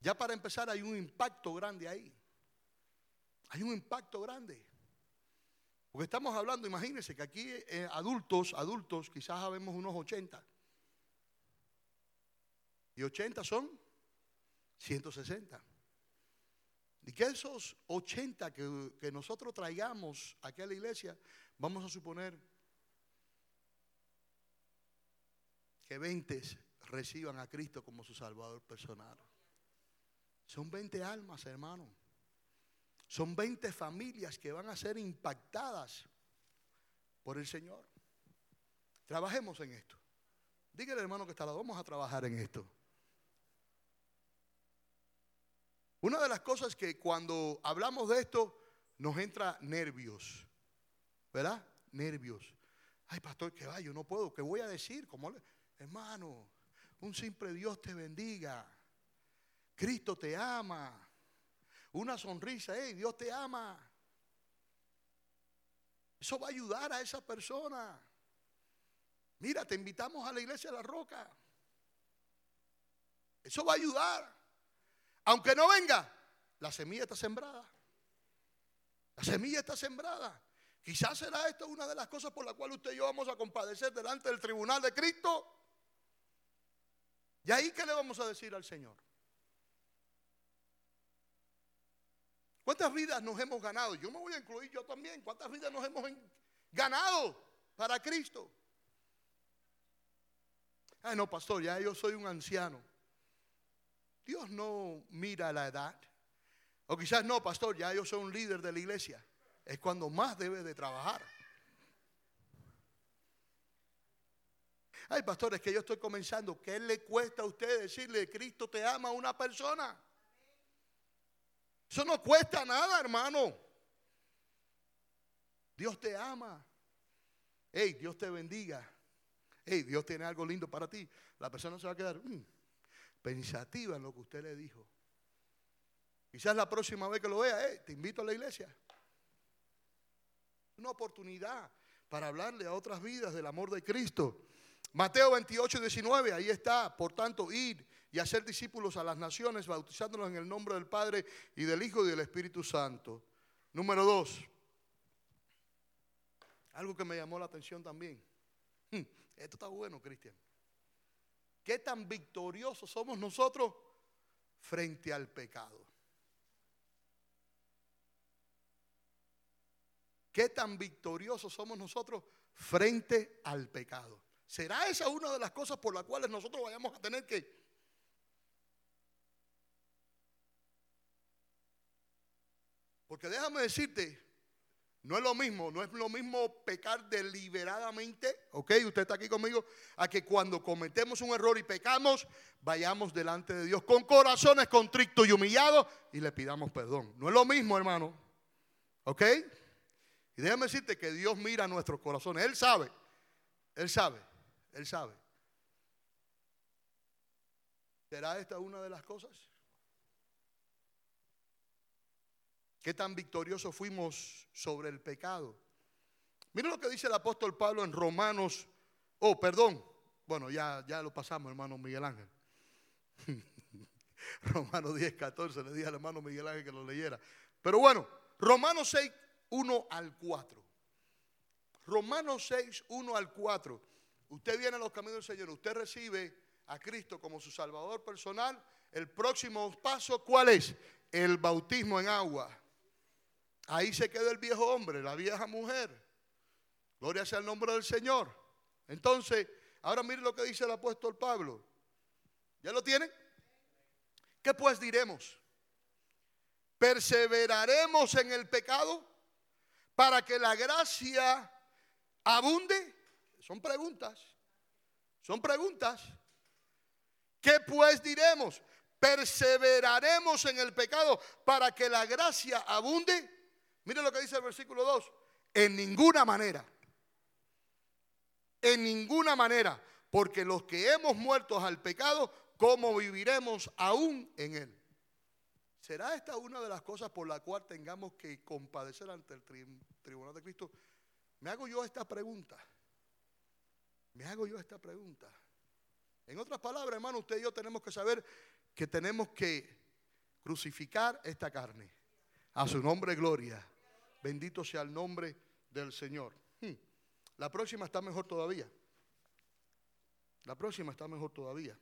Ya para empezar hay un impacto grande ahí. Hay un impacto grande. Porque estamos hablando, imagínense que aquí eh, adultos, adultos, quizás habemos unos 80. Y 80 son 160. Y que esos 80 que, que nosotros traigamos aquí a la iglesia, vamos a suponer que 20 reciban a Cristo como su Salvador personal. Son 20 almas, hermano. Son 20 familias que van a ser impactadas por el Señor. Trabajemos en esto. Dígale hermano que está lado, vamos a trabajar en esto. Una de las cosas que cuando hablamos de esto nos entra nervios, ¿verdad? Nervios. Ay, pastor, que va, yo no puedo, ¿qué voy a decir? Como hermano, un simple Dios te bendiga. Cristo te ama. Una sonrisa, hey, Dios te ama. Eso va a ayudar a esa persona. Mira, te invitamos a la iglesia de la roca. Eso va a ayudar. Aunque no venga, la semilla está sembrada. La semilla está sembrada. Quizás será esto una de las cosas por las cuales usted y yo vamos a compadecer delante del tribunal de Cristo. ¿Y ahí qué le vamos a decir al Señor? ¿Cuántas vidas nos hemos ganado? Yo me voy a incluir yo también. ¿Cuántas vidas nos hemos ganado para Cristo? Ay, no, pastor, ya yo soy un anciano. Dios no mira la edad. O quizás no, pastor, ya yo soy un líder de la iglesia. Es cuando más debe de trabajar. Ay, pastor, es que yo estoy comenzando. ¿Qué le cuesta a usted decirle, Cristo te ama a una persona? Eso no cuesta nada, hermano. Dios te ama. Hey, Dios te bendiga. Hey, Dios tiene algo lindo para ti. La persona se va a quedar mm, pensativa en lo que usted le dijo. Quizás la próxima vez que lo vea, te invito a la iglesia. Una oportunidad para hablarle a otras vidas del amor de Cristo. Mateo 28, 19, ahí está. Por tanto, ir y hacer discípulos a las naciones, bautizándolos en el nombre del Padre y del Hijo y del Espíritu Santo. Número dos, algo que me llamó la atención también. Hmm, esto está bueno, Cristian. ¿Qué tan victoriosos somos nosotros frente al pecado? ¿Qué tan victoriosos somos nosotros frente al pecado? ¿Será esa una de las cosas por las cuales nosotros vayamos a tener que Porque déjame decirte, no es lo mismo, no es lo mismo pecar deliberadamente, ok, usted está aquí conmigo, a que cuando cometemos un error y pecamos, vayamos delante de Dios con corazones contrictos y humillados y le pidamos perdón. No es lo mismo, hermano, ok. Y déjame decirte que Dios mira nuestros corazones, Él sabe, Él sabe, Él sabe. ¿Será esta una de las cosas? ¿Qué tan victoriosos fuimos sobre el pecado? Miren lo que dice el apóstol Pablo en Romanos. Oh, perdón. Bueno, ya, ya lo pasamos, hermano Miguel Ángel. Romanos 10, 14. Le dije al hermano Miguel Ángel que lo leyera. Pero bueno, Romanos 6, 1 al 4. Romanos 6, 1 al 4. Usted viene a los caminos del Señor, usted recibe a Cristo como su Salvador personal. El próximo paso, ¿cuál es? El bautismo en agua. Ahí se queda el viejo hombre, la vieja mujer. Gloria sea el nombre del Señor. Entonces, ahora mire lo que dice el apóstol Pablo. ¿Ya lo tienen? ¿Qué pues diremos? ¿Perseveraremos en el pecado para que la gracia abunde? Son preguntas. Son preguntas. ¿Qué pues diremos? ¿Perseveraremos en el pecado para que la gracia abunde? Mire lo que dice el versículo 2. En ninguna manera. En ninguna manera. Porque los que hemos muerto al pecado, ¿cómo viviremos aún en él? ¿Será esta una de las cosas por la cual tengamos que compadecer ante el tribunal de Cristo? Me hago yo esta pregunta. Me hago yo esta pregunta. En otras palabras, hermano, usted y yo tenemos que saber que tenemos que crucificar esta carne. A su nombre, gloria. Bendito sea el nombre del Señor. Hmm. La próxima está mejor todavía. La próxima está mejor todavía.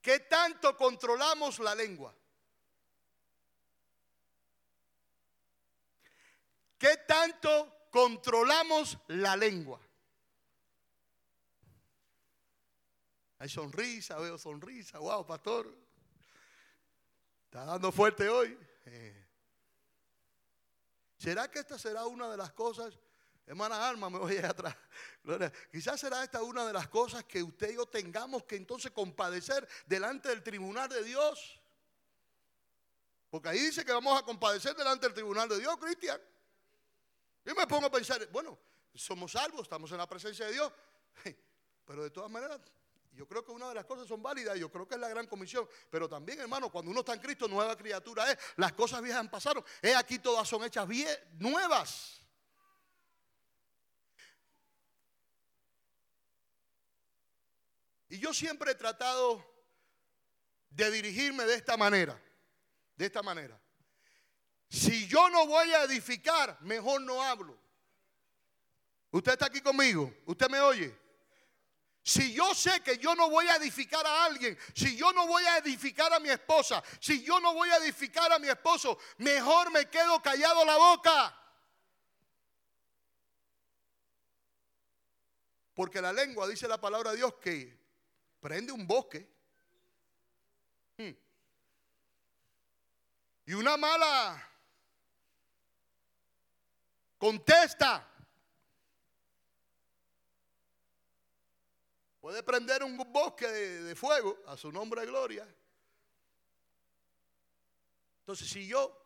¿Qué tanto controlamos la lengua? ¿Qué tanto controlamos la lengua? Hay sonrisa, veo sonrisa. Wow, pastor. Está dando fuerte hoy. Eh. ¿Será que esta será una de las cosas Hermana Alma, me voy atrás. Gloria. Quizás será esta una de las cosas que usted y yo tengamos que entonces compadecer delante del tribunal de Dios. Porque ahí dice que vamos a compadecer delante del tribunal de Dios, Cristian. Yo me pongo a pensar, bueno, somos salvos, estamos en la presencia de Dios. Pero de todas maneras, yo creo que una de las cosas son válidas, yo creo que es la gran comisión. Pero también, hermano, cuando uno está en Cristo, nueva criatura es. Las cosas viejas pasaron. Es aquí todas son hechas bien, nuevas. Y yo siempre he tratado de dirigirme de esta manera. De esta manera. Si yo no voy a edificar, mejor no hablo. Usted está aquí conmigo. Usted me oye. Si yo sé que yo no voy a edificar a alguien, si yo no voy a edificar a mi esposa, si yo no voy a edificar a mi esposo, mejor me quedo callado la boca. Porque la lengua, dice la palabra de Dios, que prende un bosque. Hmm. Y una mala contesta Puede prender un bosque de, fuego a su nombre de gloria. Entonces, si yo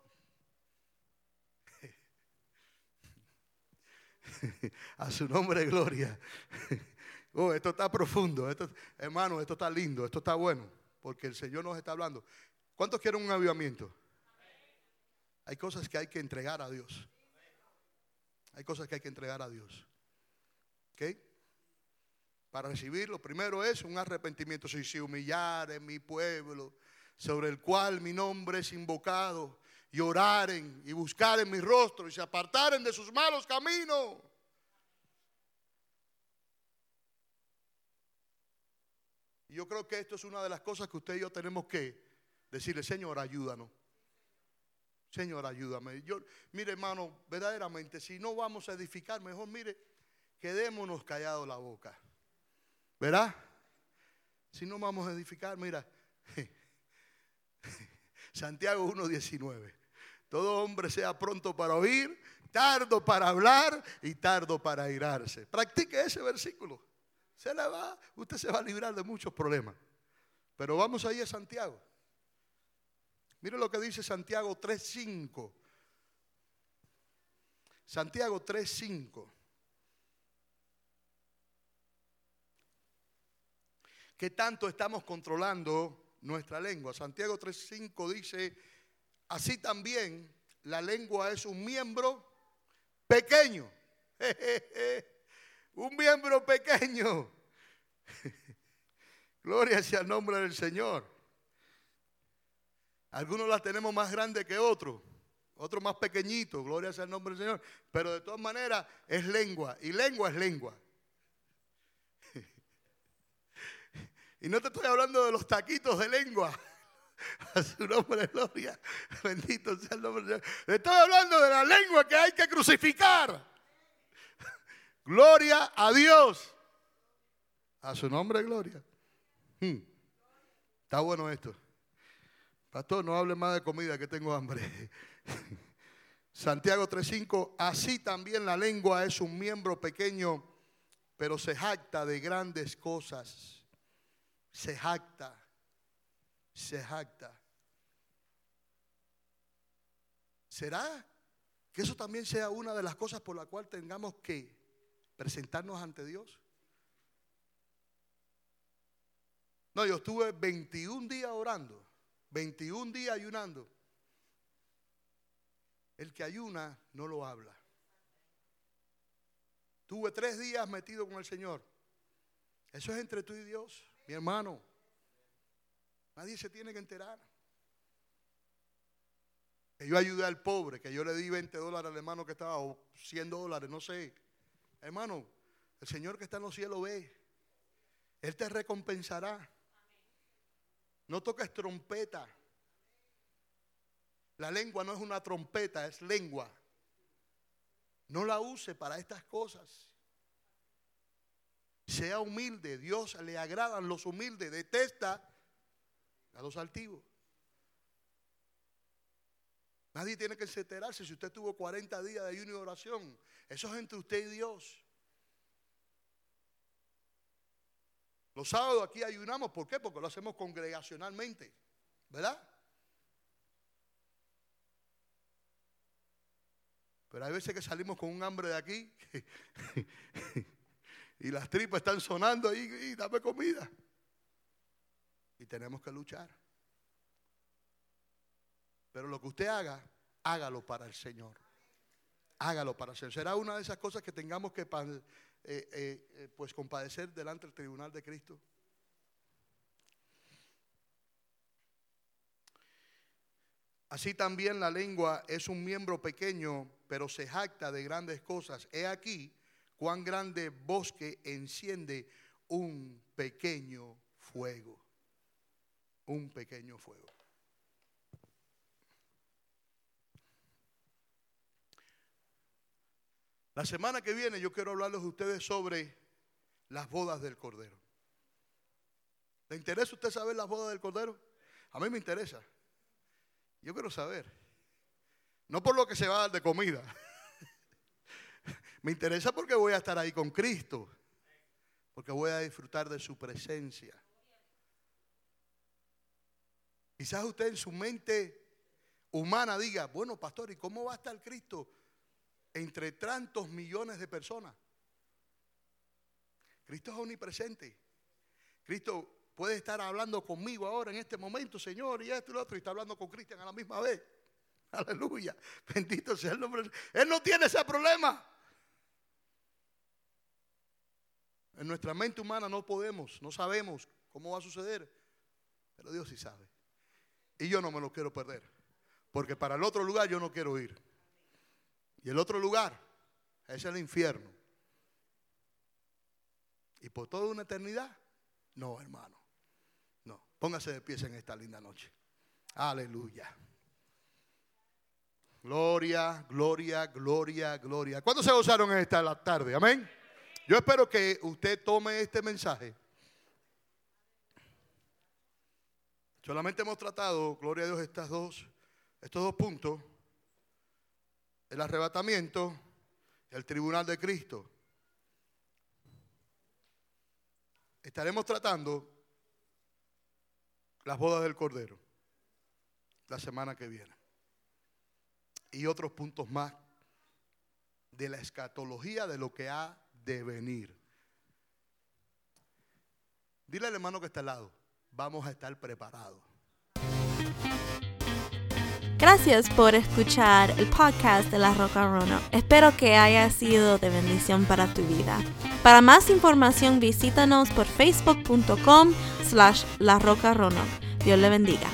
a su nombre de gloria. Oh, esto está profundo, esto, hermano, esto está lindo, esto está bueno, porque el Señor nos está hablando. ¿Cuántos quieren un avivamiento? Hay cosas que hay que entregar a Dios. Hay cosas que hay que entregar a Dios. ¿Ok? Para recibir, lo primero es un arrepentimiento. Si se humillar en mi pueblo, sobre el cual mi nombre es invocado, y oraren y buscaren mi rostro y se apartaren de sus malos caminos. Y yo creo que esto es una de las cosas que usted y yo tenemos que decirle, Señor, ayúdanos. Señor, ayúdame. Yo, mire, hermano, verdaderamente, si no vamos a edificar, mejor, mire, quedémonos callados la boca. ¿Verdad? Si no vamos a edificar, mira, Santiago 1.19. Todo hombre sea pronto para oír, tardo para hablar y tardo para airarse. Practique ese versículo. Se le va, usted se va a librar de muchos problemas. Pero vamos ahí a Santiago. Mire lo que dice Santiago 3.5. Santiago 3.5. ¿Qué tanto estamos controlando nuestra lengua? Santiago 3.5 dice, así también la lengua es un miembro pequeño. un miembro pequeño. Gloria sea el nombre del Señor. Algunos la tenemos más grande que otros, otros más pequeñitos, gloria sea el nombre del Señor. Pero de todas maneras es lengua, y lengua es lengua. Y no te estoy hablando de los taquitos de lengua. A su nombre gloria. Bendito sea el nombre de Dios. Estoy hablando de la lengua que hay que crucificar. Gloria a Dios. A su nombre, gloria. Hmm. Está bueno esto. Pastor, no hable más de comida que tengo hambre. Santiago 3:5, así también la lengua es un miembro pequeño, pero se jacta de grandes cosas se jacta, se jacta. ¿Será que eso también sea una de las cosas por la cual tengamos que presentarnos ante Dios? No, yo estuve 21 días orando, 21 días ayunando. El que ayuna no lo habla. Tuve tres días metido con el Señor. Eso es entre tú y Dios. Mi hermano, nadie se tiene que enterar. Que yo ayudé al pobre, que yo le di 20 dólares al hermano que estaba, o 100 dólares, no sé. Hermano, el Señor que está en los cielos ve. Él te recompensará. No toques trompeta. La lengua no es una trompeta, es lengua. No la use para estas cosas. Sea humilde. Dios le agradan los humildes. Detesta a los altivos. Nadie tiene que enterarse si usted tuvo 40 días de ayuno y oración. Eso es entre usted y Dios. Los sábados aquí ayunamos, ¿por qué? Porque lo hacemos congregacionalmente, ¿verdad? Pero hay veces que salimos con un hambre de aquí y las tripas están sonando ahí y dame comida. Y tenemos que luchar. Pero lo que usted haga, hágalo para el Señor. Hágalo para el Señor. Será una de esas cosas que tengamos que eh, eh, eh, pues compadecer delante del tribunal de Cristo. Así también la lengua es un miembro pequeño, pero se jacta de grandes cosas. He aquí cuán grande bosque enciende un pequeño fuego. Un pequeño fuego. La semana que viene yo quiero hablarles a ustedes sobre las bodas del Cordero. ¿Le interesa usted saber las bodas del Cordero? A mí me interesa. Yo quiero saber. No por lo que se va a dar de comida. Me interesa porque voy a estar ahí con Cristo. Porque voy a disfrutar de su presencia. Quizás usted en su mente humana diga, bueno, pastor, ¿y cómo va a estar Cristo entre tantos millones de personas? Cristo es omnipresente. Cristo puede estar hablando conmigo ahora en este momento, Señor, y esto y lo otro, y está hablando con Cristian a la misma vez. Aleluya. Bendito sea el nombre. Él no tiene ese problema. En nuestra mente humana no podemos, no sabemos cómo va a suceder, pero Dios sí sabe. Y yo no me lo quiero perder, porque para el otro lugar yo no quiero ir. Y el otro lugar es el infierno. Y por toda una eternidad, no, hermano. Póngase de pies en esta linda noche. Aleluya. Gloria, gloria, gloria, gloria. ¿Cuántos se gozaron en esta tarde? Amén. Yo espero que usted tome este mensaje. Solamente hemos tratado, gloria a Dios, estas dos, estos dos puntos. El arrebatamiento y el tribunal de Cristo. Estaremos tratando las bodas del Cordero la semana que viene. Y otros puntos más de la escatología de lo que ha de venir. Dile al hermano que está al lado, vamos a estar preparados. Gracias por escuchar el podcast de La Roca Rono. Espero que haya sido de bendición para tu vida. Para más información visítanos por facebook.com slash La Roca Rono. Dios le bendiga.